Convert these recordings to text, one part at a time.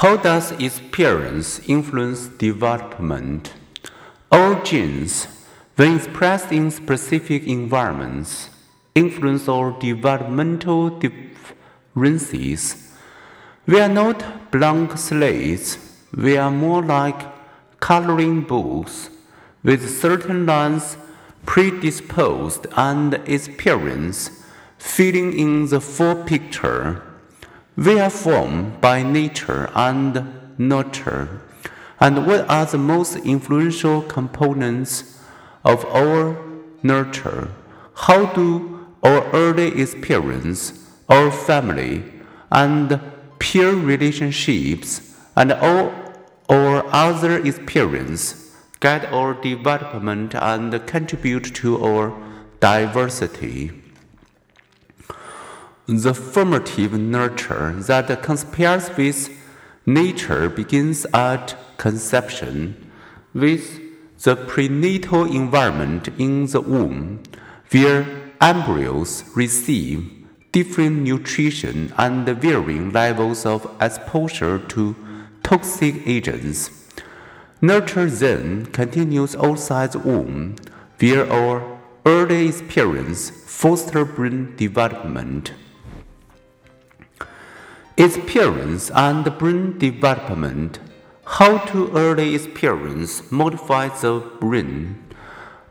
How does experience influence development? All genes, when expressed in specific environments, influence our developmental differences. We are not blank slates, we are more like coloring books with certain lines predisposed and experience filling in the full picture. We are formed by nature and nurture. And what are the most influential components of our nurture? How do our early experience, our family, and peer relationships, and all our other experience guide our development and contribute to our diversity? The formative nurture that conspires with nature begins at conception with the prenatal environment in the womb, where embryos receive different nutrition and varying levels of exposure to toxic agents. Nurture then continues outside the womb, where our early experience fosters brain development. Experience and brain development. How to early experience modify the brain.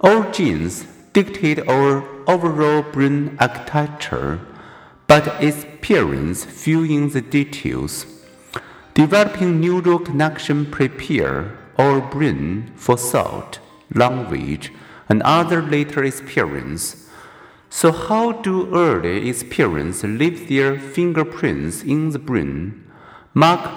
Our genes dictate our overall brain architecture, but experience fill in the details. Developing neural connection prepare our brain for thought, language, and other later experience. So, how do early experience leave their fingerprints in the brain? Mark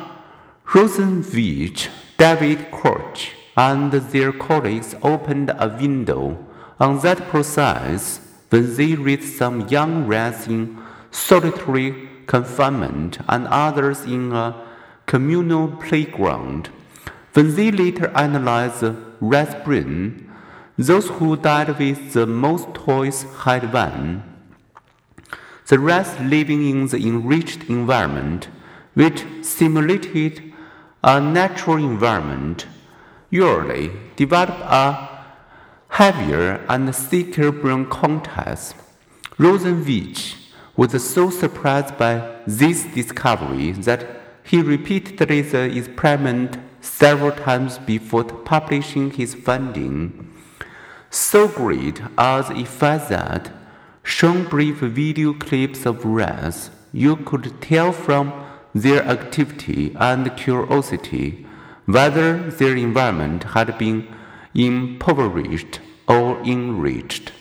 Rosenzweig, David Koch, and their colleagues opened a window on that process when they raised some young rats in solitary confinement and others in a communal playground. When they later analyzed the rat's brain, those who died with the most toys had won. The rest living in the enriched environment, which simulated a natural environment, usually develop a heavier and thicker brain cortex. Rosenzweig was so surprised by this discovery that he repeated the experiment several times before publishing his finding. So great are the effects that, shown brief video clips of rats, you could tell from their activity and curiosity whether their environment had been impoverished or enriched.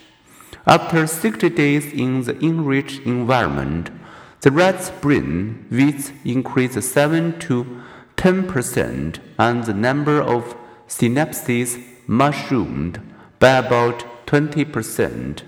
After 60 days in the enriched environment, the rat's brain width increased 7 to 10 percent and the number of synapses mushroomed by about 20 percent.